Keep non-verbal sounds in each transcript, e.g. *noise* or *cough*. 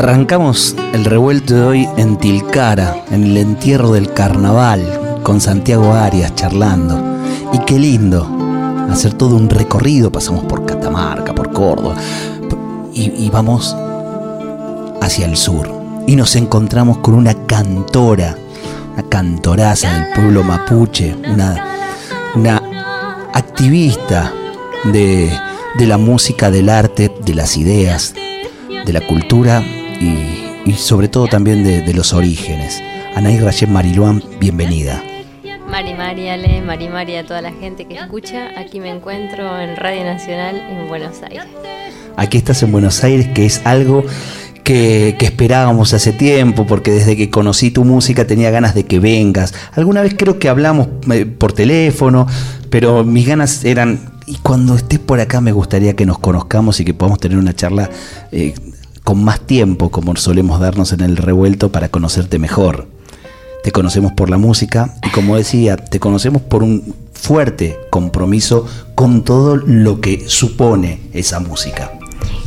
Arrancamos el revuelto de hoy en Tilcara, en el entierro del carnaval, con Santiago Arias charlando. Y qué lindo hacer todo un recorrido. Pasamos por Catamarca, por Córdoba, y, vamos hacia el sur. Y nos encontramos con una cantora, una cantoraza del pueblo mapuche, una, activista de la música, del arte, de las ideas, de la cultura y, y sobre todo también de, de los orígenes. Anaí Rayet Mariluán, bienvenida. Mari Mari, Ale, Mari Mari, a toda la gente que escucha. Aquí me encuentro en Radio Nacional en Buenos Aires. Aquí estás en Buenos Aires, que es algo que, que, esperábamos hace tiempo, porque desde que conocí tu música tenía ganas de que vengas. Alguna vez creo que hablamos eh, por teléfono, pero mis ganas eran, y cuando estés por acá me gustaría que nos conozcamos y que podamos tener una charla eh, con más tiempo, como solemos darnos en el revuelto, para conocerte mejor. Te conocemos por la música y como decía, te conocemos por un fuerte compromiso con todo lo que supone esa música.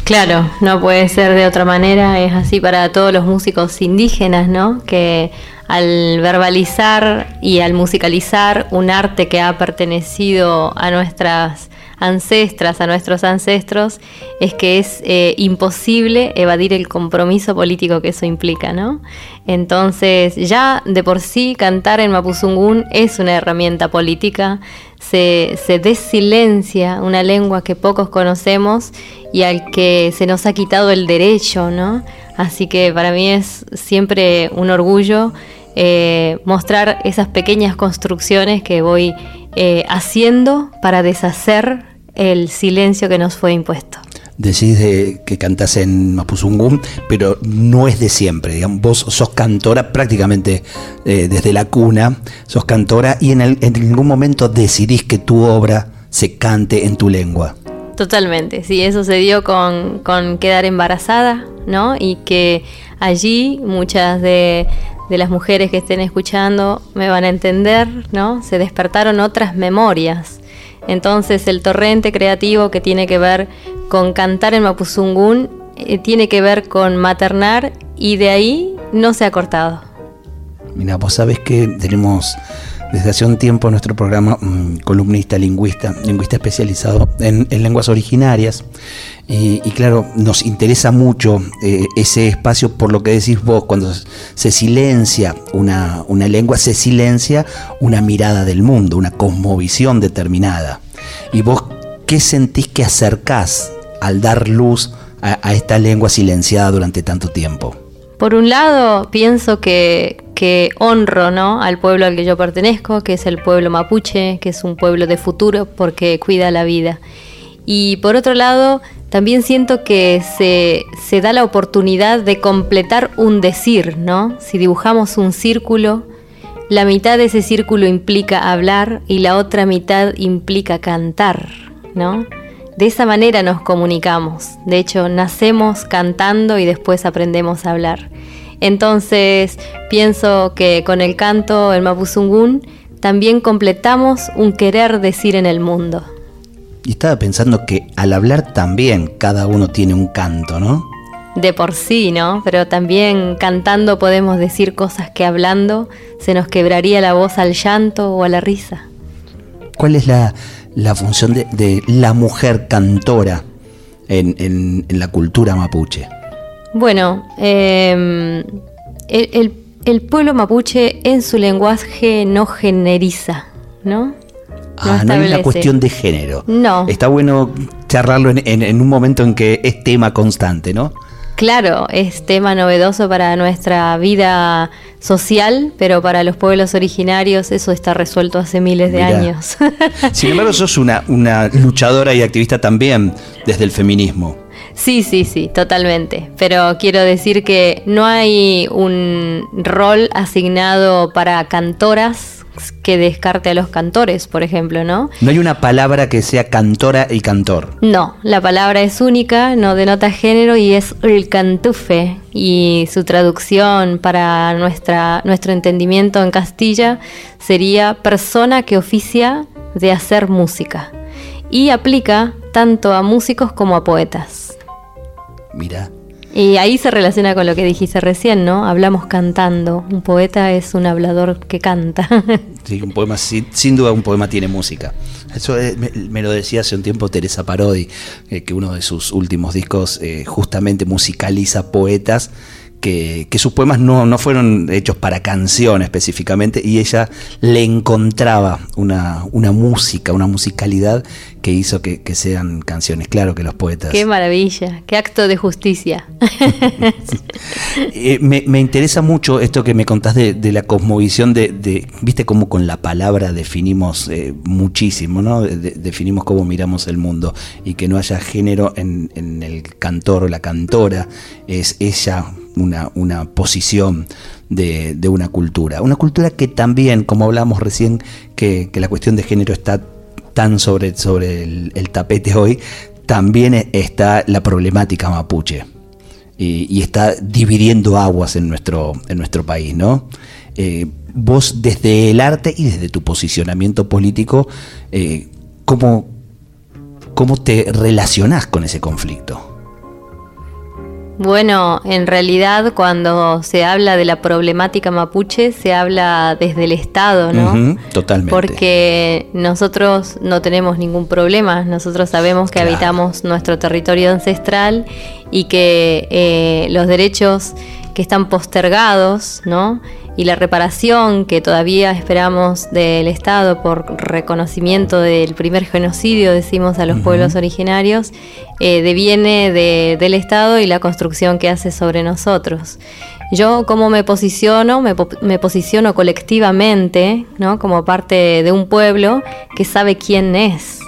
Claro, no puede ser de otra manera, es así para todos los músicos indígenas, ¿no? Que al verbalizar y al musicalizar un arte que ha pertenecido a nuestras ancestras, a nuestros ancestros, es que es eh, imposible evadir el compromiso político que eso implica, ¿no? Entonces, ya de por sí cantar en Mapuzungún es una herramienta política, se, se desilencia una lengua que pocos conocemos y al que se nos ha quitado el derecho, ¿no? Así que para mí es siempre un orgullo eh, mostrar esas pequeñas construcciones que voy eh, haciendo para deshacer el silencio que nos fue impuesto. Decís de que cantás en Mapuzungún, pero no es de siempre. Digamos, vos sos cantora prácticamente eh, desde la cuna, sos cantora y en, el, en ningún momento decidís que tu obra se cante en tu lengua. Totalmente, sí, eso se dio con, con quedar embarazada, ¿no? Y que allí muchas de, de las mujeres que estén escuchando me van a entender, ¿no? Se despertaron otras memorias. Entonces el torrente creativo que tiene que ver con cantar en Mapuzungún eh, tiene que ver con maternar y de ahí no se ha cortado. Mira, vos sabés que tenemos desde hace un tiempo nuestro programa um, columnista, lingüista, lingüista especializado en lenguas originarias. Y, claro, nos interesa mucho eh, ese espacio por lo que decís vos, cuando se silencia una, una lengua, se silencia una mirada del mundo, una cosmovisión determinada. Y vos, ¿qué sentís que acercás al dar luz a, a esta lengua silenciada durante tanto tiempo? Por un lado, pienso que, que, honro ¿no? al pueblo al que yo pertenezco, que es el pueblo mapuche, que es un pueblo de futuro porque cuida la vida. Y por otro lado, también siento que se, se da la oportunidad de completar un decir, ¿no? Si dibujamos un círculo, la mitad de ese círculo implica hablar y la otra mitad implica cantar, ¿no? De esa manera nos comunicamos. De hecho, nacemos cantando y después aprendemos a hablar. Entonces, pienso que con el canto, el Mapuzungún, también completamos un querer decir en el mundo. Y estaba pensando que al hablar también cada uno tiene un canto, ¿no? De por sí, ¿no? Pero también cantando podemos decir cosas que hablando se nos quebraría la voz al llanto o a la risa. ¿Cuál es la, función de, la mujer cantora en, la cultura mapuche? Bueno, em, el, pueblo mapuche en su lenguaje no generiza, ¿no? Ah, no es una cuestión de género. No. Está bueno charlarlo en, un momento en que es tema constante, ¿no? Claro, es tema novedoso para nuestra vida social, pero para los pueblos originarios eso está resuelto hace miles de años. *laughs* Sin embargo, sos una, una luchadora y activista también desde el feminismo. Sí, sí, sí, totalmente. Pero quiero decir que no hay un rol asignado para cantoras que descarte a los cantores, por ejemplo, ¿no? No hay una palabra que sea cantora y cantor. No, la palabra es única, no denota género y es el cantufe. Y su traducción para nuestra, nuestro entendimiento en Castilla sería persona que oficia de hacer música. Y aplica tanto a músicos como a poetas. Mira. Y ahí se relaciona con lo que dijiste recién, ¿no? Hablamos cantando. Un poeta es un hablador que canta. *laughs* Sí, un poema, sin, duda un poema tiene música. Eso me, lo decía hace un tiempo Teresa Parodi, eh, que uno de sus últimos discos eh, justamente musicaliza poetas que, sus poemas no, no, fueron hechos para canción específicamente y ella le encontraba una, una música, una musicalidad que hizo que, sean canciones. Claro que los poetas. Qué maravilla, qué acto de justicia. *laughs* Eh, me, interesa mucho esto que me contás de, la cosmovisión, de, viste cómo con la palabra definimos eh, muchísimo, ¿no? definimos cómo miramos el mundo y que no haya género en, en el cantor o la cantora, es ella una, una posición de, una cultura. Una cultura que también, como hablamos recién, que, la cuestión de género está tan sobre, sobre el, tapete hoy, también está la problemática mapuche. Y, está dividiendo aguas en nuestro, en nuestro país, ¿no? Eh, vos desde el arte y desde tu posicionamiento político, eh, ¿cómo, ¿cómo te relacionás con ese conflicto? Bueno, en realidad cuando se habla de la problemática mapuche se habla desde el Estado, ¿no? totalmente. Porque nosotros no tenemos ningún problema, nosotros sabemos que habitamos nuestro territorio ancestral y que eh, los derechos que están postergados, ¿no? Y la reparación que todavía esperamos del Estado por reconocimiento del primer genocidio, decimos a los pueblos originarios, eh, deviene del Estado y la construcción que hace sobre nosotros. Yo cómo me posiciono, me, posiciono colectivamente, ¿no? como parte de un pueblo que sabe quién es.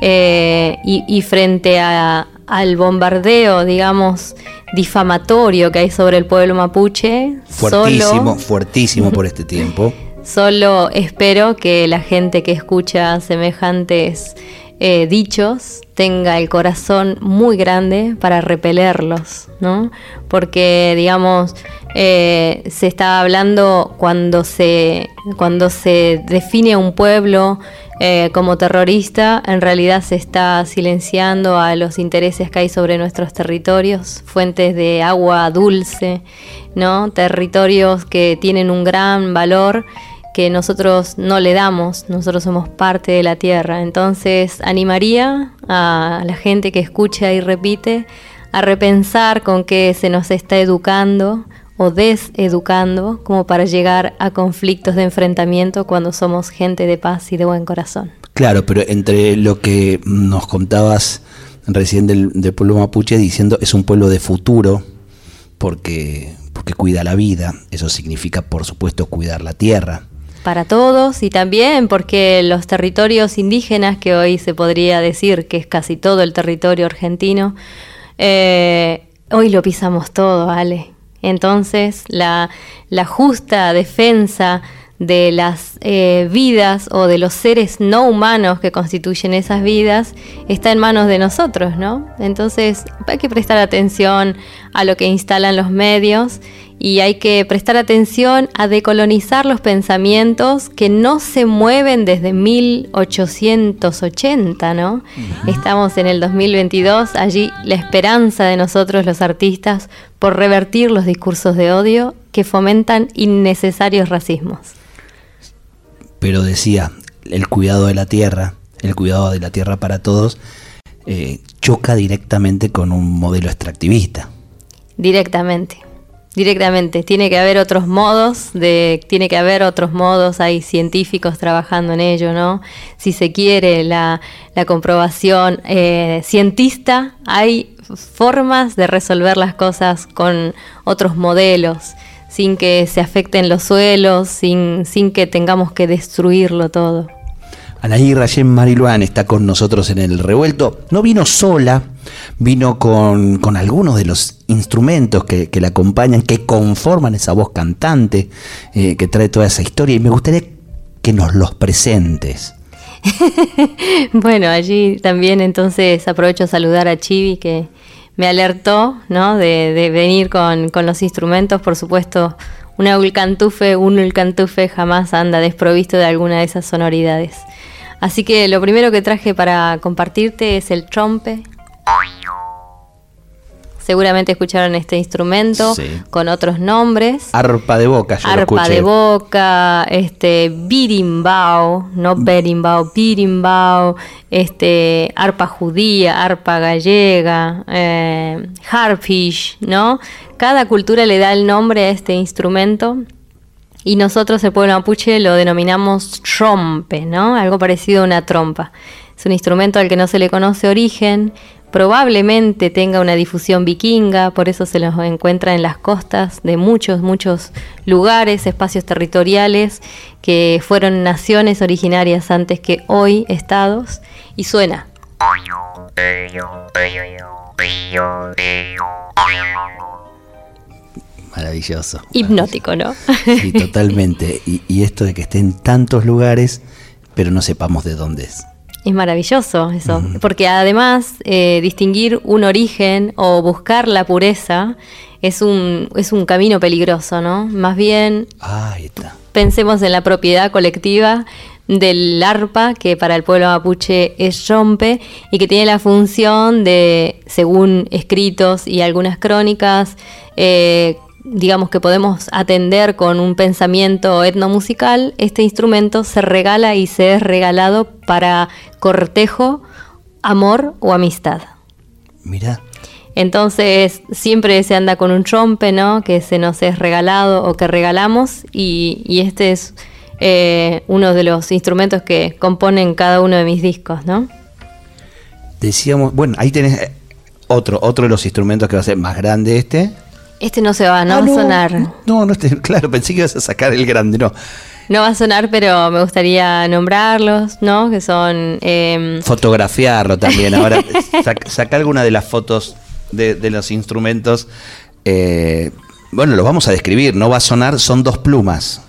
Eh, y, frente al bombardeo, digamos, difamatorio que hay sobre el pueblo mapuche. Fuertísimo, fuertísimo por este tiempo. *laughs* Solo espero que la gente que escucha semejantes eh, dichos tenga el corazón muy grande para repelerlos, ¿no? Porque, digamos, eh, se está hablando cuando se, cuando se define un pueblo eh, como terrorista, en realidad se está silenciando a los intereses que hay sobre nuestros territorios, fuentes de agua dulce, ¿no? Territorios que tienen un gran valor que nosotros no le damos, nosotros somos parte de la tierra. Entonces animaría a la gente que escucha y repite a repensar con qué se nos está educando o deseducando como para llegar a conflictos de enfrentamiento cuando somos gente de paz y de buen corazón. Claro, pero entre lo que nos contabas recién del, pueblo mapuche diciendo es un pueblo de futuro porque, porque cuida la vida, eso significa por supuesto cuidar la tierra. Para todos y también porque los territorios indígenas, que hoy se podría decir que es casi todo el territorio argentino, eh, hoy lo pisamos todo, Ale Entonces, la, la justa defensa de las eh, vidas o de los seres no humanos que constituyen esas vidas está en manos de nosotros, ¿no? Entonces hay que prestar atención a lo que instalan los medios y hay que prestar atención a decolonizar los pensamientos que no se mueven desde 1880, ¿no? Estamos en el 2022, allí la esperanza de nosotros los artistas por revertir los discursos de odio que fomentan innecesarios racismos pero decía, el cuidado de la tierra, el cuidado de la tierra para todos, eh, choca directamente con un modelo extractivista. Directamente, directamente. Tiene que haber otros modos, de, tiene que haber otros modos, hay científicos trabajando en ello, ¿no? Si se quiere la, comprobación eh, cientista, hay formas de resolver las cosas con otros modelos sin que se afecten los suelos, sin, sin que tengamos que destruirlo todo. Anaí Rayén Mariluán está con nosotros en el revuelto. No vino sola, vino con, algunos de los instrumentos que, la acompañan, que conforman esa voz cantante eh, que trae toda esa historia. Y me gustaría que nos los presentes. *laughs* bueno, allí también entonces aprovecho a saludar a Chivi que, me alertó ¿no? de, venir con, los instrumentos. Por supuesto, una ulcantufe, un ulcantufe jamás anda desprovisto de alguna de esas sonoridades. Así que lo primero que traje para compartirte es el trompe. Seguramente escucharon este instrumento con otros nombres. Arpa de boca, yo Arpa de boca, este birimbao, no berimbao, birimbao, este arpa judía, arpa gallega, eh, harpish, ¿no? Cada cultura le da el nombre a este instrumento y nosotros el pueblo mapuche lo denominamos trompe, ¿no? Algo parecido a una trompa. Es un instrumento al que no se le conoce origen, probablemente tenga una difusión vikinga, por eso se los encuentra en las costas de muchos, muchos lugares, espacios territoriales que fueron naciones originarias antes que hoy estados, y suena. Maravilloso. Hipnótico, ¿no? Sí, totalmente. *laughs* Y, y esto de que esté en tantos lugares, pero no sepamos de dónde es. Es maravilloso eso, porque además eh, distinguir un origen o buscar la pureza es un, es un camino peligroso, ¿no? Más bien pensemos en la propiedad colectiva del arpa, que para el pueblo mapuche es rompe y que tiene la función de, según escritos y algunas crónicas, eh, digamos que podemos atender con un pensamiento etnomusical, este instrumento se regala y se es regalado para cortejo, amor o amistad. Mira. Entonces siempre se anda con un trompe, ¿no? Que se nos es regalado o que regalamos y, este es eh, uno de los instrumentos que componen cada uno de mis discos, ¿no? Decíamos, bueno, ahí tenés eh, otro, otro de los instrumentos que va a ser más grande este. Este no se va, no ah, va a sonar. No, no, este, *laughs* claro, pensé que ibas a sacar el grande, no. No va a sonar, pero me gustaría nombrarlos, ¿no? Que son... Em, Fotografiarlo también. Ahora, *laughs* saca, alguna de las fotos de, los instrumentos. Eh, bueno, los vamos a describir. No va a sonar, son dos plumas.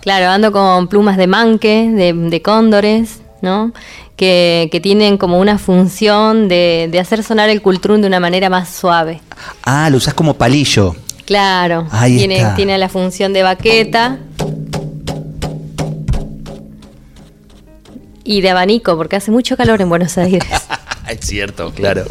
Claro, ando con plumas de manque, de, cóndores, ¿no? Que, tienen como una función de, hacer sonar el cultrún de una manera más suave. Ah, lo usas como palillo. Claro, tiene, tiene la función de baqueta y de abanico, porque hace mucho calor en Buenos Aires. *laughs* es cierto, claro.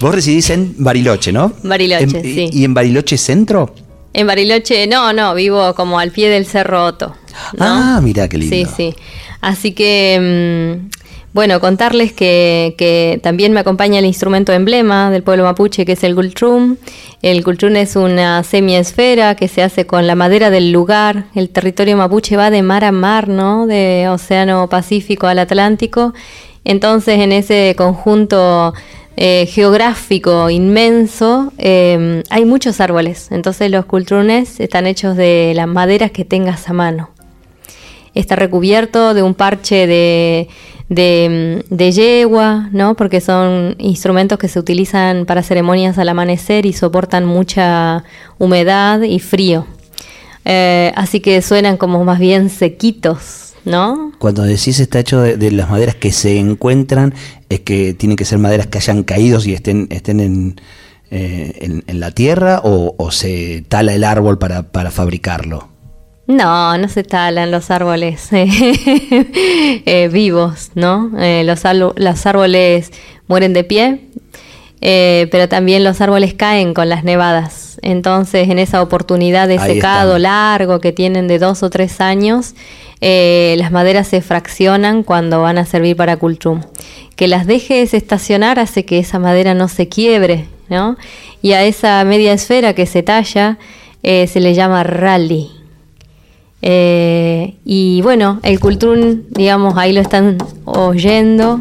Vos residís en Bariloche, ¿no? Bariloche, sí. ¿Y en Bariloche centro? En Bariloche, no, no, vivo como al pie del Cerro Otto. Ah, mira qué lindo. Sí, sí. Así que, mm, bueno, contarles que, también me acompaña el instrumento emblema del pueblo mapuche, que es el gultrum. El gultrum es una semiesfera que se hace con la madera del lugar. El territorio mapuche va de mar a mar, ¿no? De Océano Pacífico al Atlántico. Entonces, en ese conjunto eh, geográfico inmenso, em, hay muchos árboles. Entonces, los cultrunes están hechos de las maderas que tengas a mano. Está recubierto de un parche de, de, de yegua, ¿no? Porque son instrumentos que se utilizan para ceremonias al amanecer y soportan mucha humedad y frío. Eh, así que suenan como más bien sequitos, ¿no? Cuando decís está hecho de, de las maderas que se encuentran, es que tienen que ser maderas que hayan caído y estén, estén en, eh, en, en la tierra o, o se tala el árbol para, para fabricarlo. No, no se talan los árboles *laughs* eh, vivos, ¿no? Eh, los, árboles mueren de pie, eh, pero también los árboles caen con las nevadas. Entonces, en esa oportunidad de Ahí secado están. largo que tienen de dos o tres años, las maderas se fraccionan cuando van a servir para cultrum. Que las dejes estacionar hace que esa madera no se quiebre, ¿no? Y a esa media esfera que se talla se le llama rally. Eh, y bueno, el cultrún, digamos, ahí lo están oyendo.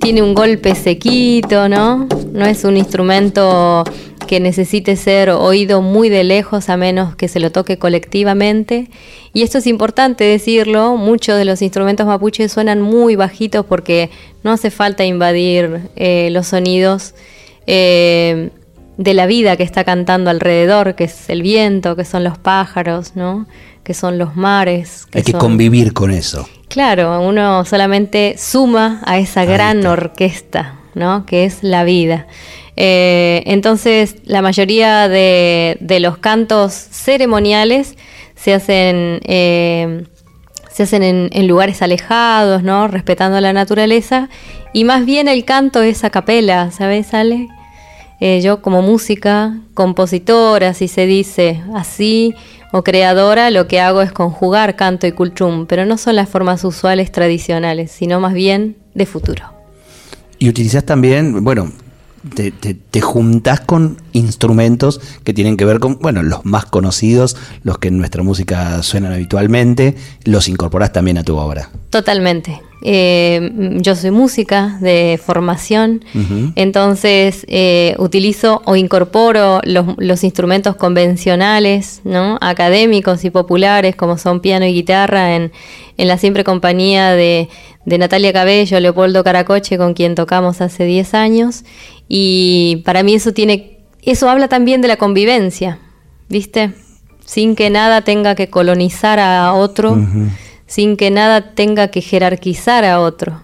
Tiene un golpe sequito, ¿no? No es un instrumento que necesite ser oído muy de lejos a menos que se lo toque colectivamente. Y esto es importante decirlo, muchos de los instrumentos mapuches suenan muy bajitos porque no hace falta invadir eh, los sonidos eh, de la vida que está cantando alrededor, que es el viento, que son los pájaros, ¿no? que son los mares. Hay que son- convivir con eso. Claro, uno solamente suma a esa Ahí gran está. orquesta, ¿no? Que es la vida. Eh, entonces, la mayoría de, de los cantos ceremoniales se hacen, eh, se hacen en, en lugares alejados, ¿no? Respetando la naturaleza. Y más bien el canto es a capela, ¿sabes, Ale? Eh, yo como música, compositora, si se dice así, o creadora, lo que hago es conjugar canto y cultrum, pero no son las formas usuales tradicionales, sino más bien de futuro. Y utilizás también, bueno, te, te, te juntás con instrumentos que tienen que ver con, bueno, los más conocidos, los que en nuestra música suenan habitualmente, los incorporás también a tu obra. Totalmente. Eh, yo soy música de formación, entonces eh, utilizo o incorporo los, los instrumentos convencionales, ¿no? académicos y populares, como son piano y guitarra, en, en la siempre compañía de, de Natalia Cabello, Leopoldo Caracoche, con quien tocamos hace 10 años. Y para mí eso tiene, eso habla también de la convivencia, ¿viste? Sin que nada tenga que colonizar a otro sin que nada tenga que jerarquizar a otro.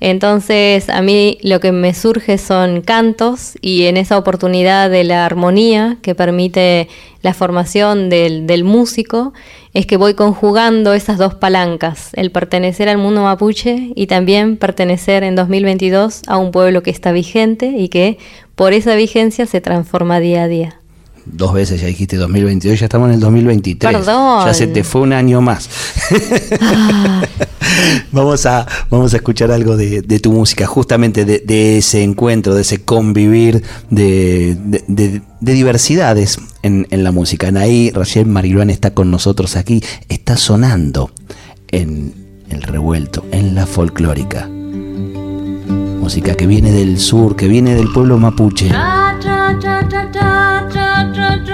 Entonces a mí lo que me surge son cantos y en esa oportunidad de la armonía que permite la formación del, del músico es que voy conjugando esas dos palancas, el pertenecer al mundo mapuche y también pertenecer en 2022 a un pueblo que está vigente y que por esa vigencia se transforma día a día. Dos veces ya dijiste 2022, ya estamos en el 2023. Perdón. Ya se te fue un año más. *laughs* vamos, a, vamos a escuchar algo de, de tu música, justamente de, de ese encuentro, de ese convivir de, de- de- de diversidades en, en la música. Anaí Rachel Mariluán está con nosotros aquí, está sonando en el revuelto, en la folclórica. Música que viene del sur, que viene del pueblo mapuche. Tra tra tra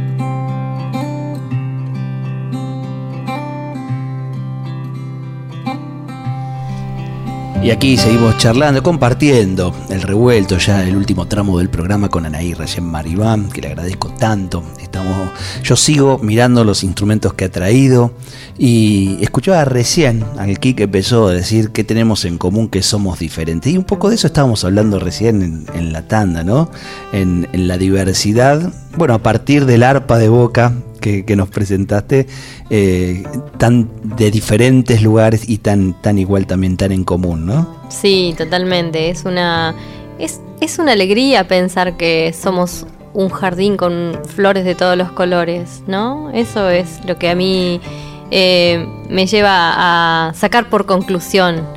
Y aquí seguimos charlando, compartiendo el revuelto, ya el último tramo del programa con Anaí Rayén Maribán, que le agradezco tanto. Yo sigo mirando los instrumentos que ha traído y escuchaba recién al que empezó a decir que tenemos en común que somos diferentes. Y un poco de eso estábamos hablando recién en, la tanda, ¿no? En, en la diversidad, bueno, a partir del arpa de boca que, nos presentaste, eh, tan de diferentes lugares y tan, tan igual también, tan en común, ¿no? Sí, totalmente. Es una, es, es una alegría pensar que somos un jardín con flores de todos los colores, ¿no? Eso es lo que a mí eh, me lleva a sacar por conclusión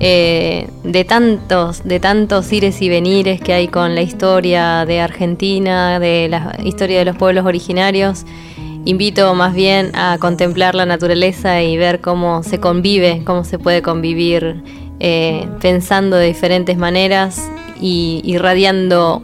eh, de tantos, de tantos ires y venires que hay con la historia de Argentina, de la historia de los pueblos originarios invito más bien a contemplar la naturaleza y ver cómo se convive, cómo se puede convivir eh, pensando de diferentes maneras y irradiando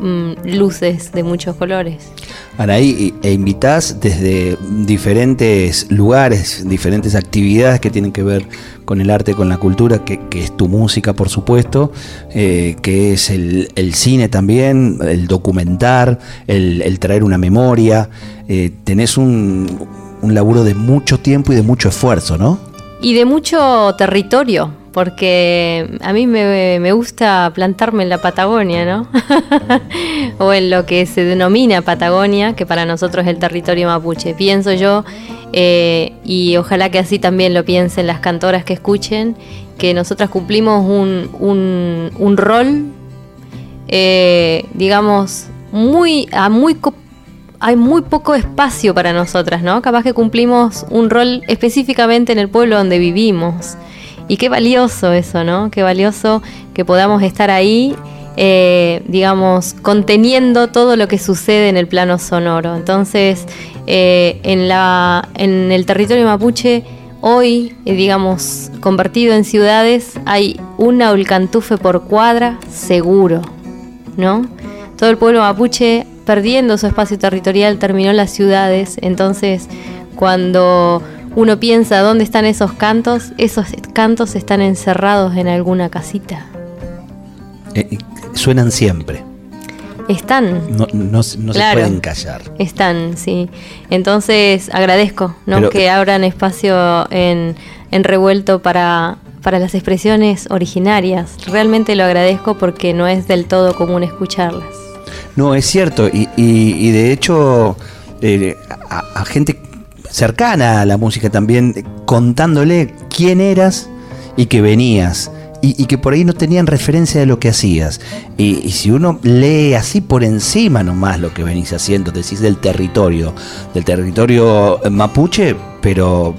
mm, luces de muchos colores. Anaí, e invitas desde diferentes lugares, diferentes actividades que tienen que ver con el arte, con la cultura, que, es tu música, por supuesto, eh, que es el, cine también, el documentar, el, traer una memoria. Eh, tenés un, un laburo de mucho tiempo y de mucho esfuerzo, ¿no? Y de mucho territorio, porque a mí me, gusta plantarme en la Patagonia, ¿no? *laughs* o en lo que se denomina Patagonia, que para nosotros es el territorio mapuche. Pienso yo, eh, y ojalá que así también lo piensen las cantoras que escuchen, que nosotras cumplimos un, un, rol, eh, digamos, muy, a muy hay muy poco espacio para nosotras, ¿no? Capaz que cumplimos un rol específicamente en el pueblo donde vivimos. Y qué valioso eso, ¿no? Qué valioso que podamos estar ahí, eh, digamos, conteniendo todo lo que sucede en el plano sonoro. Entonces, eh, en, la, en el territorio mapuche, hoy, eh, digamos, convertido en ciudades, hay una ulcantufe por cuadra seguro, ¿no? Todo el pueblo mapuche, perdiendo su espacio territorial, terminó las ciudades. Entonces, cuando uno piensa dónde están esos cantos, esos cantos están encerrados en alguna casita. Eh, suenan siempre. Están. No, se pueden callar. Están, sí. Entonces agradezco ¿no? que abran espacio en, revuelto para, para las expresiones originarias. Realmente lo agradezco porque no es del todo común escucharlas. No, es cierto. Y, y, de hecho, eh, a, a, gente cercana a la música también, contándole quién eras y que venías. Y, que por ahí no tenían referencia de lo que hacías. Y, si uno lee así por encima nomás lo que venís haciendo, decís del territorio, del territorio mapuche, pero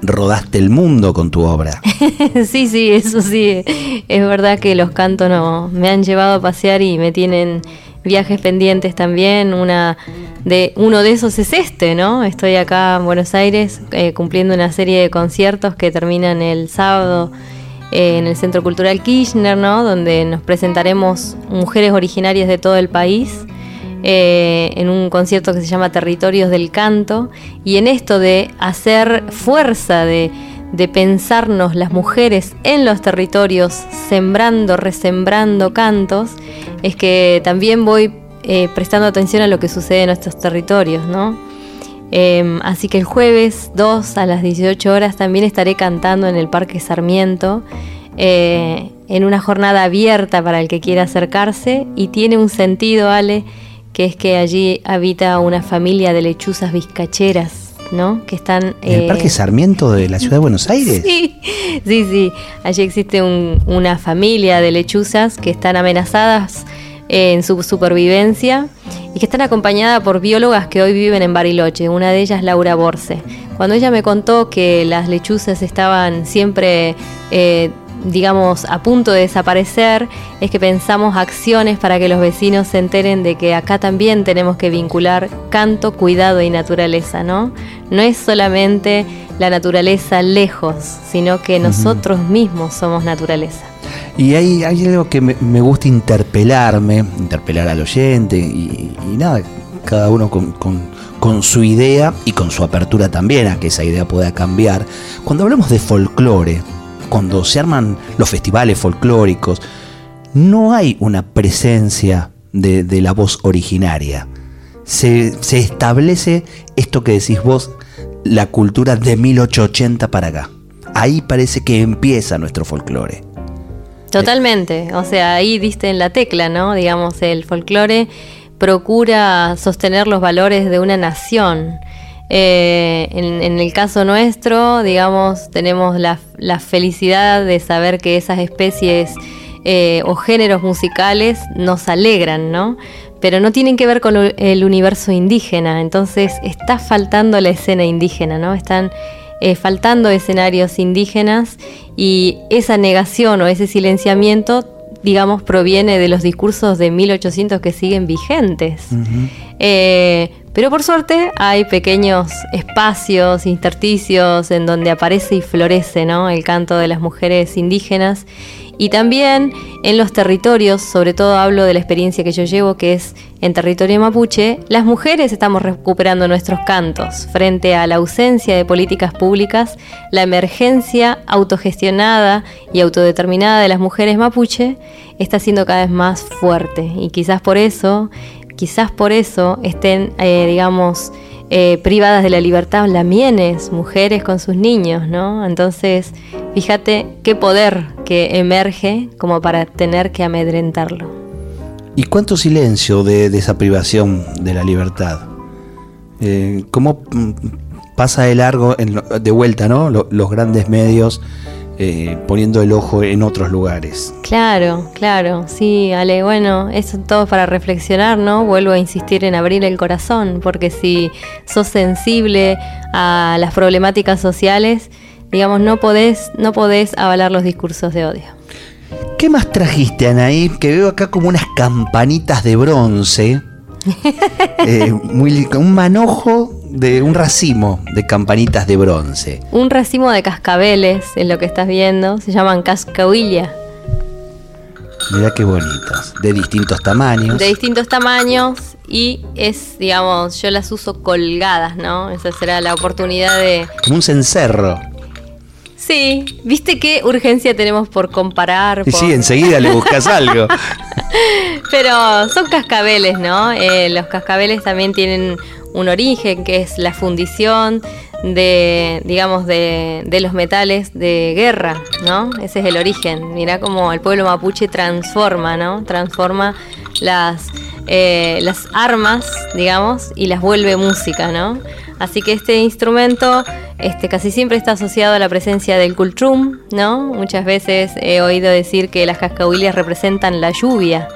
rodaste el mundo con tu obra. *laughs* sí, sí, eso sí. Es verdad que los cantos no, me han llevado a pasear y me tienen viajes pendientes también. Una de uno de esos es este, ¿no? Estoy acá en Buenos Aires eh, cumpliendo una serie de conciertos que terminan el sábado eh, en el Centro Cultural Kirchner, ¿no? Donde nos presentaremos mujeres originarias de todo el país. Eh, en un concierto que se llama Territorios del Canto, y en esto de hacer fuerza, de, de pensarnos las mujeres en los territorios, sembrando, resembrando cantos, es que también voy eh, prestando atención a lo que sucede en nuestros territorios, ¿no? Em, así que el jueves 2 a las 18 horas también estaré cantando en el Parque Sarmiento, eh, en una jornada abierta para el que quiera acercarse y tiene un sentido, Ale, que es que allí habita una familia de lechuzas vizcacheras. ¿no? Que están... ¿En el Parque eh, Sarmiento de la Ciudad de Buenos Aires? *laughs* Sí, sí, sí. Allí existe una familia de lechuzas que están amenazadas en su supervivencia y que están acompañadas por biólogas que hoy viven en Bariloche, una de ellas Laura Borse. Cuando ella me contó que las lechuzas estaban siempre... eh, digamos, a punto de desaparecer, es que pensamos acciones para que los vecinos se enteren de que acá también tenemos que vincular canto, cuidado y naturaleza, ¿no? No es solamente la naturaleza lejos, sino que nosotros mismos somos naturaleza. Y hay, hay algo que me, gusta interpelarme, interpelar al oyente y, nada, cada uno con, su idea y con su apertura también a que esa idea pueda cambiar. Cuando hablamos de folclore, cuando se arman los festivales folclóricos, no hay una presencia de, la voz originaria. Se establece esto que decís vos, la cultura de 1880 para acá. Ahí parece que empieza nuestro folclore. Totalmente, o sea, ahí diste en la tecla, ¿no? Digamos, el folclore procura sostener los valores de una nación. Eh, en, el caso nuestro, digamos, tenemos la, felicidad de saber que esas especies eh, o géneros musicales nos alegran, ¿no? Pero no tienen que ver con el universo indígena, entonces está faltando la escena indígena, ¿no? Están eh, faltando escenarios indígenas y esa negación o ese silenciamiento, digamos, proviene de los discursos de 1800 que siguen vigentes. Eh, pero por suerte hay pequeños espacios, intersticios en donde aparece y florece ¿no? el canto de las mujeres indígenas. Y también en los territorios, sobre todo hablo de la experiencia que yo llevo, que es en territorio mapuche, las mujeres estamos recuperando nuestros cantos frente a la ausencia de políticas públicas, la emergencia autogestionada y autodeterminada de las mujeres mapuche está siendo cada vez más fuerte. Y quizás por eso quizás por eso estén, eh, digamos, eh, privadas de la libertad lamienes, mujeres con sus niños, ¿no? Entonces, fíjate qué poder que emerge como para tener que amedrentarlo. ¿Y cuánto silencio de, esa privación de la libertad? Eh, ¿Cómo mm, pasa de largo, en de vuelta, ¿no? Lo- los grandes medios eh, poniendo el ojo en otros lugares. Claro, claro, sí, Ale, bueno, eso todo para reflexionar, ¿no? Vuelvo a insistir en abrir el corazón, porque si sos sensible a las problemáticas sociales, digamos, no podés, no podés avalar los discursos de odio. ¿Qué más trajiste, Anaí? Que veo acá como unas campanitas de bronce. *laughs* Eh, muy, un manojo de un racimo de campanitas de bronce. Un racimo de cascabeles es lo que estás viendo, se llaman cascahuilla, Mirá qué bonitas. De distintos tamaños. de distintos tamaños y es, digamos, yo las uso colgadas, ¿no? Esa será la oportunidad de... Como un cencerro. Sí, ¿viste qué urgencia tenemos por comparar? Y sí, enseguida le buscas *laughs* algo. Pero son cascabeles, ¿no? Eh, los cascabeles también tienen un origen que es la fundición de, digamos, de, de los metales de guerra, ¿no? Ese es el origen. Mirá cómo el pueblo mapuche transforma, ¿no? Transforma las, eh, las armas, digamos, y las vuelve música, ¿no? Así que este instrumento este, casi siempre está asociado a la presencia del cultrum, ¿no? Muchas veces he oído decir que las cascahuillas representan la lluvia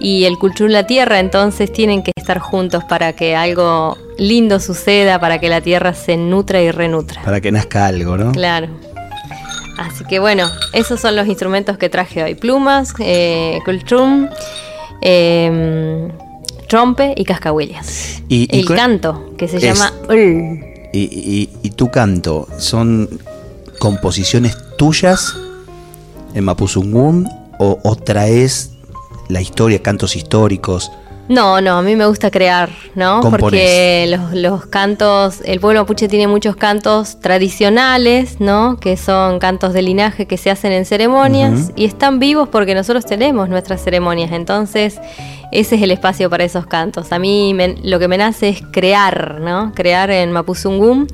y el cultrum la tierra, entonces tienen que estar juntos para que algo lindo suceda, para que la tierra se nutra y renutra. Para que nazca algo, ¿no? Claro. Así que bueno, esos son los instrumentos que traje hoy. Plumas, eh, cultrum, eh, trompe y cascahuillas. Y- y El canto, que se Es- llama... Y, y- y tu canto, ¿son composiciones tuyas en Mapuzungún o, o traes la historia, cantos históricos? No, no, a mí me gusta crear, ¿no? Componés. Porque los, los cantos, el pueblo mapuche tiene muchos cantos tradicionales, ¿no? Que son cantos de linaje que se hacen en ceremonias y están vivos porque nosotros tenemos nuestras ceremonias. Entonces, ese es el espacio para esos cantos. A mí me- lo que me nace es crear, ¿no? Crear en Mapuzungún.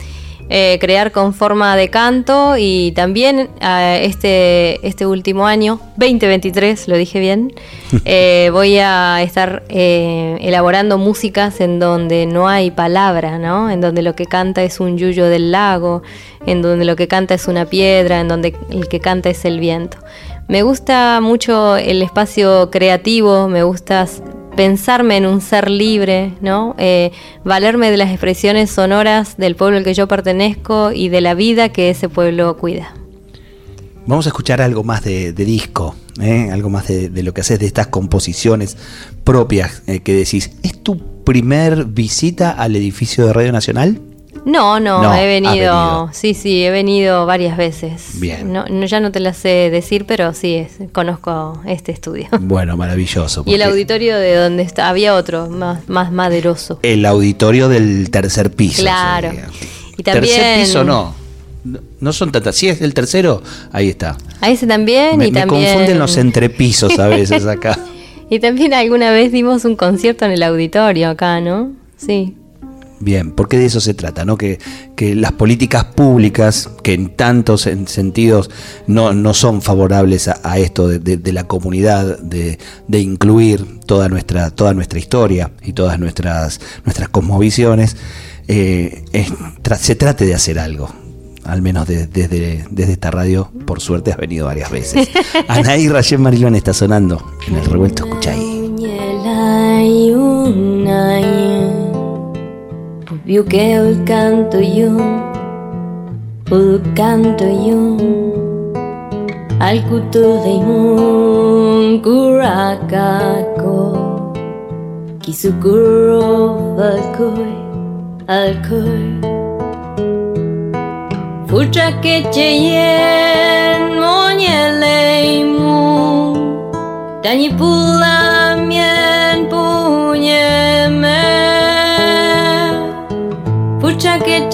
Eh, crear con forma de canto y también eh, este, este último año, 2023, lo dije bien, *laughs* eh, voy a estar eh, elaborando músicas en donde no hay palabra, ¿no? En donde lo que canta es un yuyo del lago, en donde lo que canta es una piedra, en donde el que canta es el viento. Me gusta mucho el espacio creativo, me gusta pensarme en un ser libre, ¿no? Eh, valerme de las expresiones sonoras del pueblo al que yo pertenezco y de la vida que ese pueblo cuida. Vamos a escuchar algo más de, disco, ¿eh? algo más de, de, lo que haces, de estas composiciones propias eh, que decís. ¿Es tu primer visita al edificio de Radio Nacional? No, no, No, he venido, venido. sí, sí, he venido varias veces. Bien. No, no, ya no te la sé decir, pero sí, es- conozco este estudio. *laughs* Bueno, maravilloso. Y el auditorio de donde está, había otro, más, más maderoso. El auditorio del tercer piso. Claro. sería. Y también- Tercer piso no. No- son tantas. Si es el tercero, ahí está. A ese también Me, y me también. confunden los *laughs* entrepisos a veces acá. *laughs* Y también alguna vez dimos un concierto en el auditorio acá, ¿no? Sí. Bien, porque de eso se trata, ¿no? Que, que las políticas públicas, que en tantos en- sentidos no, no son favorables a, a esto de, de- de la comunidad, de, de incluir toda nuestra, toda nuestra historia y todas nuestras, nuestras cosmovisiones, eh, es- tra- se trate de hacer algo. Al menos de- desde, desde esta radio, por suerte has venido varias veces. *laughs* Anaí Rayén Marilón está sonando en el revuelto, escucha ahí. Viu que el canto yo, el canto yo, al kutuhimun kurakako, kisukuro falkoi, alkoi. Fucha que cheyen moñeleimu, Tani pula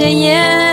Pucha que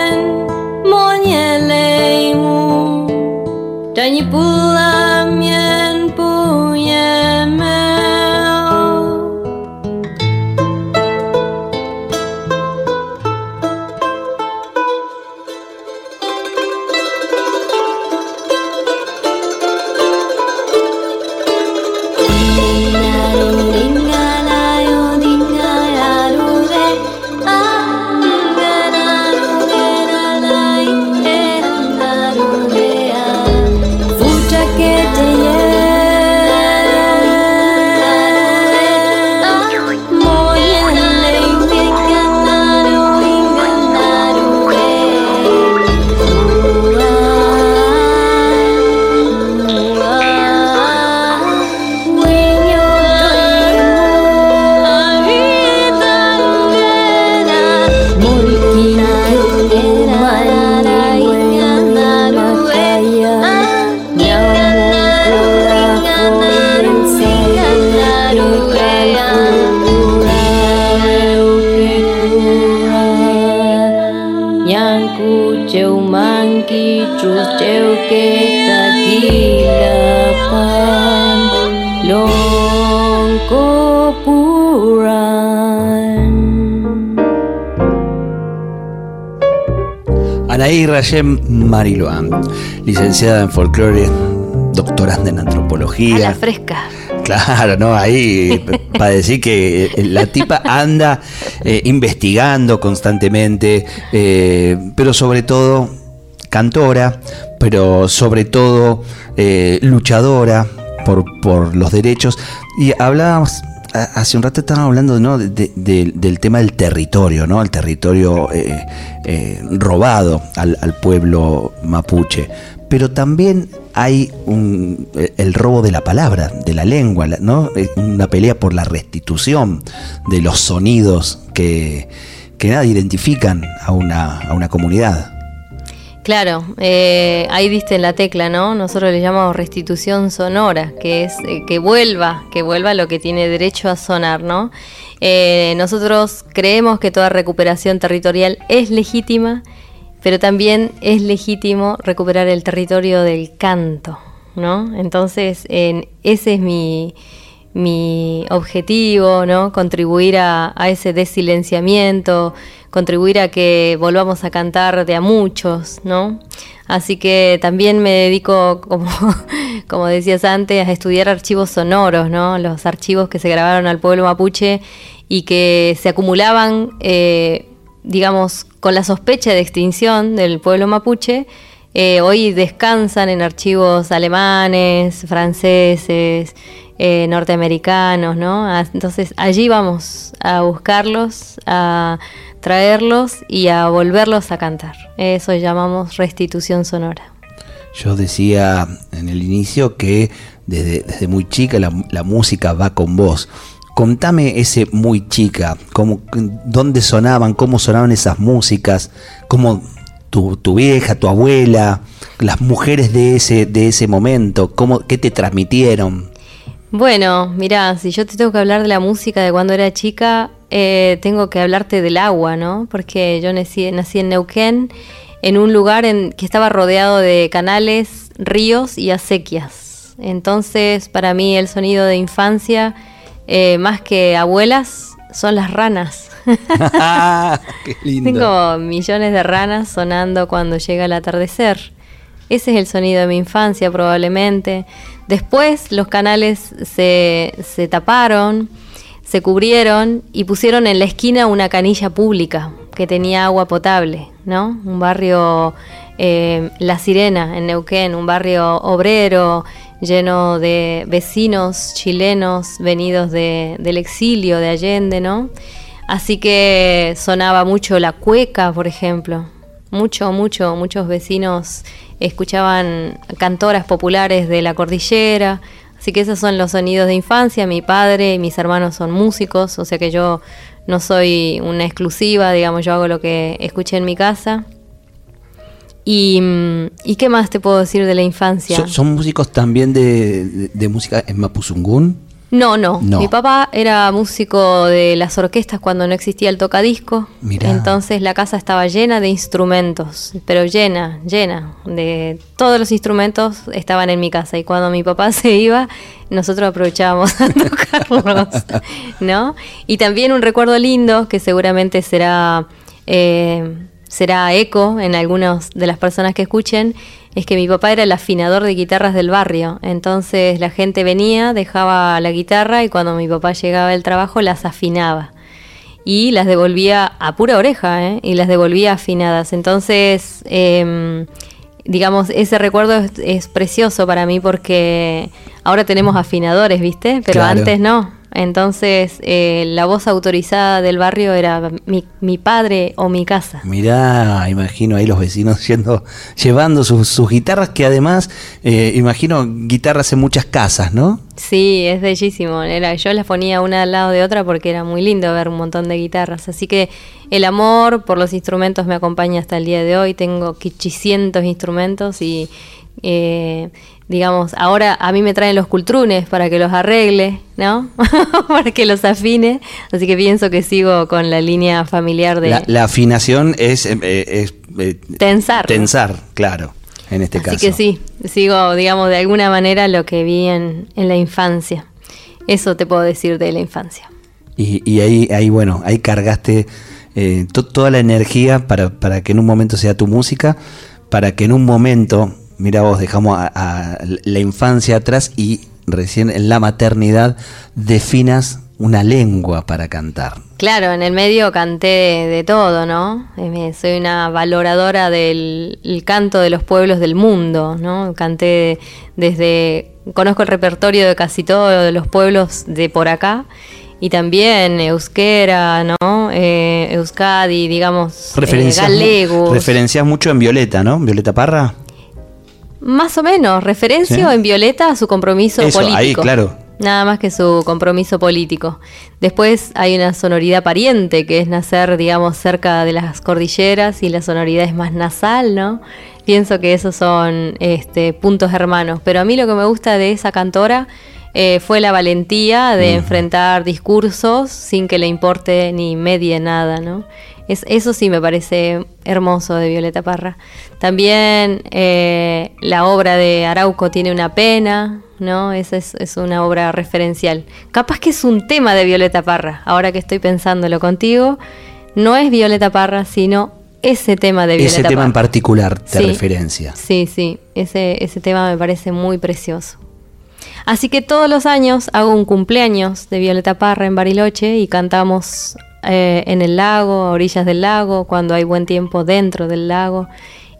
Cheu manki trus cheu que takila pan longko puran Anaí Rayem Mariloan, licenciada en folclore, doctoranda en A antropología. la fresca. Claro, ¿no? Ahí para decir que eh, la tipa anda eh, investigando constantemente, eh, pero sobre todo cantora, pero sobre todo luchadora por, por los derechos. Y hablábamos, hace un rato estábamos hablando ¿no? de- de- de- del tema del territorio, ¿no? El territorio robado al pueblo mapuche. Pero también hay un- el robo de la palabra, de la lengua, ¿no? Eh, Una pelea por la restitución de los sonidos que, que nada identifican a una, a una comunidad. Claro, eh, ahí diste en la tecla, ¿no? Nosotros le llamamos restitución sonora, que es eh, que vuelva, que vuelva lo que tiene derecho a sonar, ¿no? Nosotros creemos que toda recuperación territorial es legítima, pero también es legítimo recuperar el territorio del canto, ¿no? Entonces, en- ese es mi, mi objetivo, ¿no? Contribuir a, a ese desilenciamiento, contribuir a que volvamos a cantar de a muchos, ¿no? Así que también me dedico, *laughs* como, como decías antes, a estudiar archivos sonoros, ¿no? Los archivos que se grabaron al pueblo mapuche y que se acumulaban, eh, digamos, con la sospecha de extinción del pueblo mapuche, eh, hoy descansan en archivos alemanes, franceses, eh, norteamericanos, ¿no? A- Entonces allí vamos a buscarlos, a traerlos y a volverlos a cantar. Eso llamamos restitución sonora. Yo decía en el inicio que desde, muy chica la música va con vos. Contame ese muy chica, cómo, dónde sonaban, cómo sonaban esas músicas, cómo tu, tu vieja, tu abuela, las mujeres de ese, de ese momento, cómo, qué te transmitieron. Bueno, mirá, si yo te tengo que hablar de la música de cuando era chica, eh, tengo que hablarte del agua, ¿no? Porque yo nací, nací en Neuquén, en un lugar en, que estaba rodeado de canales, ríos y acequias. Entonces, para mí el sonido de infancia, eh, más que abuelas, son las ranas. *laughs* *laughs* qué lindo. Tengo millones de ranas sonando cuando llega el atardecer. Ese es el sonido de mi infancia probablemente. Después los canales se, se taparon, se cubrieron y pusieron en la esquina una canilla pública que tenía agua potable, ¿no? Un barrio, eh, La Sirena, en Neuquén, un barrio obrero lleno de vecinos chilenos venidos de- del exilio de Allende, ¿no? Así que sonaba mucho la cueca, por ejemplo. Mucho, mucho, muchos vecinos escuchaban cantoras populares de la cordillera. Así que esos son los sonidos de infancia. Mi padre y mis hermanos son músicos, o sea que yo no soy una exclusiva, digamos, yo hago lo que escuché en mi casa. Y, ¿y qué más te puedo decir de la infancia? ¿Son, son músicos también de, de- de música en Mapuzungún? No, no, No. Mi papá era músico de las orquestas cuando no existía el tocadisco. Mirá. Entonces la casa estaba llena de instrumentos, pero llena, llena. De todos los instrumentos estaban en mi casa. Y cuando mi papá *laughs* se iba, nosotros aprovechábamos a tocarlos, ¿no? Y también un recuerdo lindo que seguramente será eh, será eco en algunas de las personas que escuchen, es que mi papá era el afinador de guitarras del barrio. Entonces la gente venía, dejaba la guitarra y cuando mi papá llegaba del trabajo las afinaba. Y las devolvía a pura oreja, ¿eh? Y las devolvía afinadas. Entonces, em, digamos, ese recuerdo es, es precioso para mí porque ahora tenemos afinadores, ¿viste? Pero Claro. antes no. Entonces, eh, la voz autorizada del barrio era mi, mi padre o mi casa. Mirá, imagino ahí los vecinos *laughs* yendo, llevando sus, sus guitarras, que además, eh, imagino guitarras en muchas casas, ¿no? Sí, es bellísimo. Era, yo las ponía una al lado de otra porque era muy lindo ver un montón de guitarras. Así que el amor por los instrumentos me acompaña hasta el día de hoy. Tengo quichicientos instrumentos y, eh, digamos, ahora a mí me traen los cultrunes para que los arregle, ¿no? *laughs* para que los afine. Así que pienso que sigo con la línea familiar de La, la afinación es, eh, eh, es, eh, tensar. tensar, claro, en este Así caso. que sí, sigo, digamos, de alguna manera lo que vi en, en la infancia. Eso te puedo decir de la infancia. Y, y ahí, ahí, bueno, ahí cargaste eh, to- toda la energía para, para que en un momento sea tu música, para que en un momento, mira vos, dejamos a, a la infancia atrás y recién en la maternidad definas una lengua para cantar. Claro, en el medio canté de, de todo, ¿no? Soy una valoradora del el canto de los pueblos del mundo, ¿no? Canté desde, conozco el repertorio de casi todos los pueblos de por acá y también euskera, ¿no? Eh, euskadi, digamos, eh, referencias mucho en Violeta, ¿no? Violeta Parra. Más o menos, referencio Sí. en Violeta a su compromiso Eso, político. ahí, claro. Nada más que su compromiso político. Después hay una sonoridad pariente, que es nacer, digamos, cerca de las cordilleras y la sonoridad es más nasal, ¿no? Pienso que esos son este, puntos hermanos. Pero a mí lo que me gusta de esa cantora eh, fue la valentía de enfrentar discursos sin que le importe ni medie nada, ¿no? Es, eso sí me parece hermoso de Violeta Parra. También eh, la obra de Arauco tiene una pena, ¿no? Esa es, es una obra referencial. Capaz que es un tema de Violeta Parra, ahora que estoy pensándolo contigo. No es Violeta Parra, sino ese tema de Violeta Ese tema en Parra. particular te Sí. referencia. Sí, sí, ese, ese tema me parece muy precioso. Así que todos los años hago un cumpleaños de Violeta Parra en Bariloche y cantamos eh, en el lago, a orillas del lago, cuando hay buen tiempo dentro del lago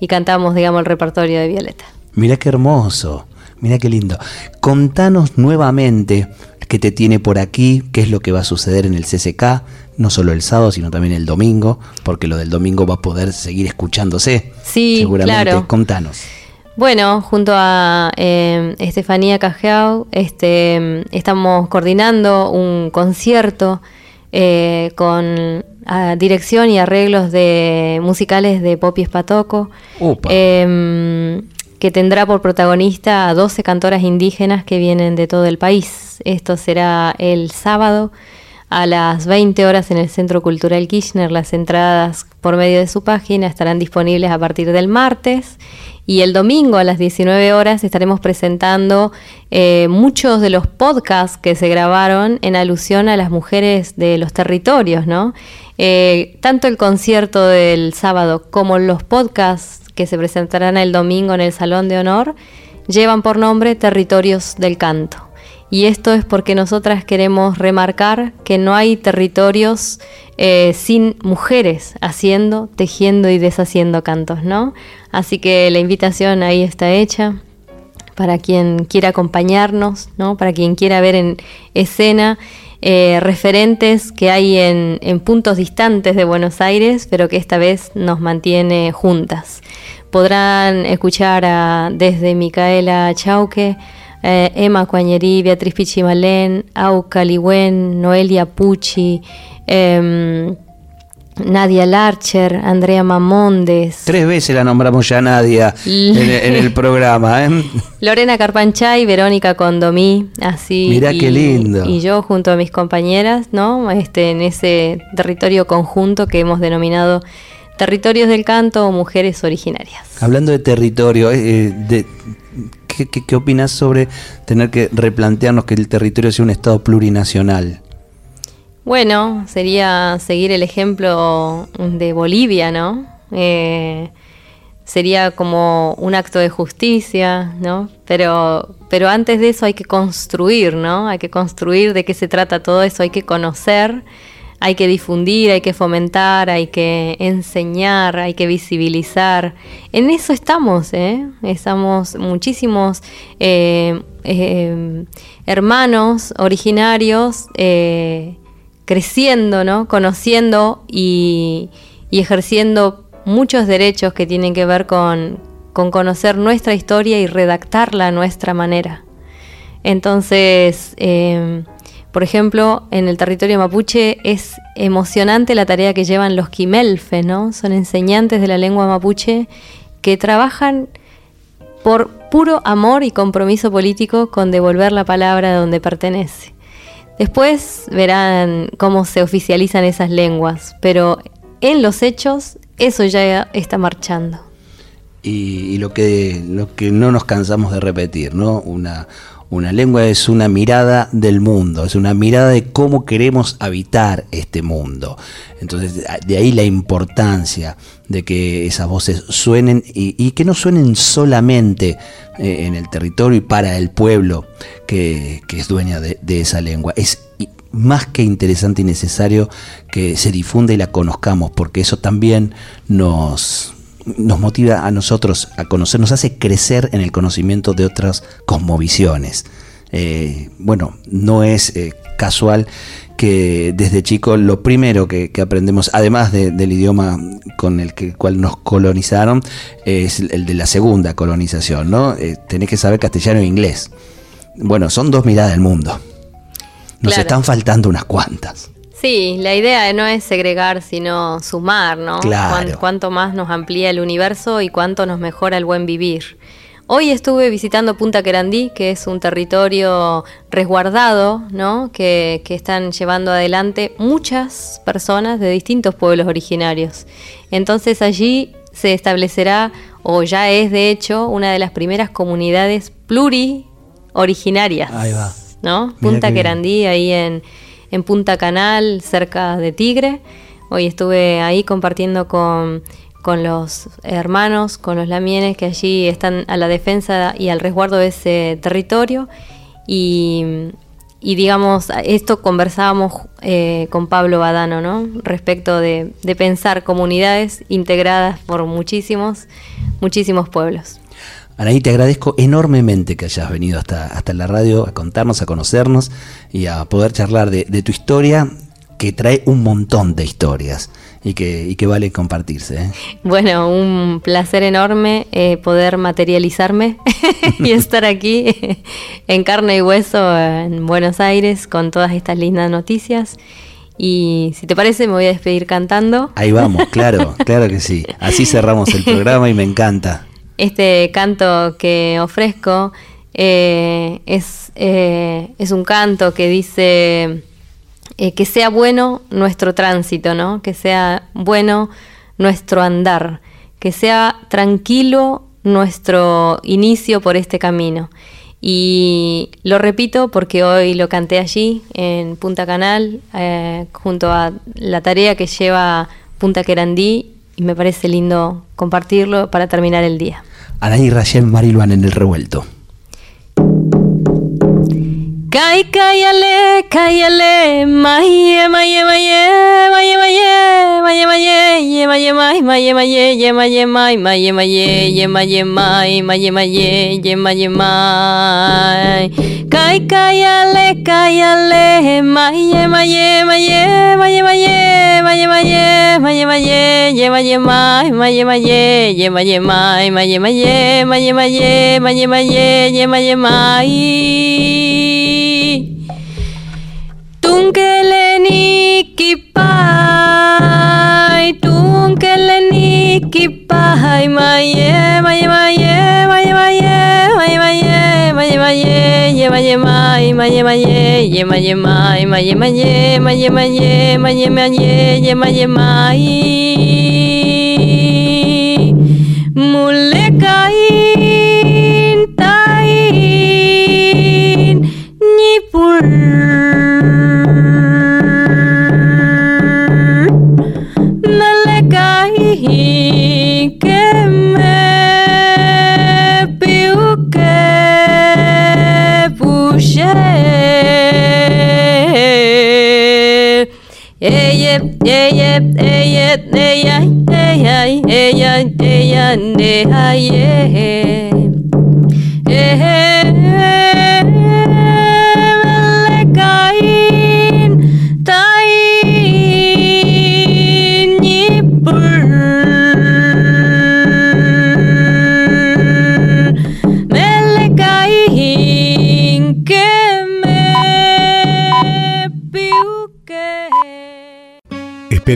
y cantamos, digamos, el repertorio de Violeta. Mirá qué hermoso. Mira qué lindo. Contanos nuevamente qué te tiene por aquí, qué es lo que va a suceder en el CCK, no solo el sábado, sino también el domingo, porque lo del domingo va a poder seguir escuchándose. Sí, seguramente. claro. Contanos. Bueno, junto a eh, Estefanía Cajeau, este, estamos coordinando un concierto eh, con dirección y arreglos de musicales de Popi Espatoco, eh, que tendrá por protagonista a 12 cantoras indígenas que vienen de todo el país. Esto será el sábado a las 20 horas en el Centro Cultural Kirchner. Las entradas por medio de su página estarán disponibles a partir del martes. Y el domingo a las 19 horas estaremos presentando eh, muchos de los podcasts que se grabaron en alusión a las mujeres de los territorios, ¿no? Eh, tanto el concierto del sábado como los podcasts que se presentarán el domingo en el Salón de Honor llevan por nombre Territorios del Canto. Y esto es porque nosotras queremos remarcar que no hay territorios eh, sin mujeres haciendo, tejiendo y deshaciendo cantos, ¿no? Así que la invitación ahí está hecha para quien quiera acompañarnos, ¿no? Para quien quiera ver en escena eh, referentes que hay en, en puntos distantes de Buenos Aires, pero que esta vez nos mantiene juntas. Podrán escuchar a, desde Micaela Chauque, eh, Emma Cuañerí, Beatriz Pichimalén, Auca Ligüen, Noelia Pucci, em, Nadia Larcher, Andrea Mamondes, Tres veces la nombramos ya Nadia en, en el *laughs* programa. ¿eh? Lorena Carpanchay, Verónica Condomí, así. Mirá y, qué lindo. Y yo junto a mis compañeras, ¿no? Este, en ese territorio conjunto que hemos denominado Territorios del Canto o Mujeres Originarias. Hablando de territorio, eh, de, ¿qué, qué, qué opinas sobre tener que replantearnos que el territorio sea un Estado plurinacional? Bueno, sería seguir el ejemplo de Bolivia, ¿no? Eh, sería como un acto de justicia, ¿no? Pero, pero antes de eso hay que construir, ¿no? Hay que construir de qué se trata todo eso, hay que conocer, hay que difundir, hay que fomentar, hay que enseñar, hay que visibilizar. En eso estamos, ¿eh? Estamos muchísimos eh, eh, hermanos originarios. Eh, creciendo, ¿no? Conociendo y, ejerciendo muchos derechos que tienen que ver con, con, conocer nuestra historia y redactarla a nuestra manera. Entonces, eh, por ejemplo, en el territorio mapuche es emocionante la tarea que llevan los quimelfe, ¿no? Son enseñantes de la lengua mapuche que trabajan por puro amor y compromiso político con devolver la palabra donde pertenece. Después verán cómo se oficializan esas lenguas, pero en los hechos eso ya está marchando. Y, lo, que, lo que no nos cansamos de repetir, ¿no? Una, una lengua es una mirada del mundo, es una mirada de cómo queremos habitar este mundo. Entonces, de ahí la importancia de que esas voces suenen y, que no suenen solamente eh, en el territorio y para el pueblo que, es dueña de esa lengua. Es más que interesante y necesario que se difunda y la conozcamos, porque eso también nos, nos motiva a nosotros a conocer, nos hace crecer en el conocimiento de otras cosmovisiones. Eh, bueno, no es eh, casual que desde chico lo primero que, que aprendemos, además de, del idioma con el que, cual nos colonizaron, es el de la segunda colonización, ¿no? Eh, tenés que saber castellano e inglés. Bueno, son dos miradas del mundo. Nos claro. están faltando unas cuantas. Sí, la idea no es segregar, sino sumar, ¿no? Claro. Cuánto más nos amplía el universo y cuánto nos mejora el buen vivir. Hoy estuve visitando Punta Querandí, que es un territorio resguardado, ¿no? Que, que, están llevando adelante muchas personas de distintos pueblos originarios. Entonces allí se establecerá, o ya es de hecho, una de las primeras comunidades pluri originarias. Ahí va. ¿No? Punta Querandí, ahí en, en Punta Canal, cerca de Tigre. Hoy estuve ahí compartiendo con con los hermanos, con los lamienes que allí están a la defensa y al resguardo de ese territorio. Y, digamos, esto conversábamos eh, con Pablo Badano, ¿no? Respecto de, de, pensar comunidades integradas por muchísimos, muchísimos pueblos. Anaí, te agradezco enormemente que hayas venido hasta, hasta la radio a contarnos, a conocernos y a poder charlar de, de tu historia, que trae un montón de historias y que, y que vale compartirse. ¿eh? Bueno, un placer enorme eh, poder materializarme *laughs* y estar aquí *laughs* en carne y hueso en Buenos Aires con todas estas lindas noticias. Y si te parece, me voy a despedir cantando. Ahí vamos, claro, *laughs* claro que sí. Así cerramos el programa y me encanta. Este canto que ofrezco eh, es, eh, es un canto que dice eh, que sea bueno nuestro tránsito, ¿no? Que sea bueno nuestro andar, que sea tranquilo nuestro inicio por este camino. Y lo repito porque hoy lo canté allí, en Punta Canal, junto a la tarea que lleva Punta Querandí, y me parece lindo compartirlo para terminar el día. Adair Rayem Mariluan en el revuelto. Kai kayale kayale maye maye maye maye maye maye maye ye maye mai maye maye ye maye mai maye maye ye maye mai maye maye ye maye mai Kai kayale kayale maye maye maye maye maye maye maye maye maye ye maye mai maye maye ye maye mai maye maye maye maye maye maye ye maye mai Tunkeleni kipai, maye, maye, maye, maye, maye, mai.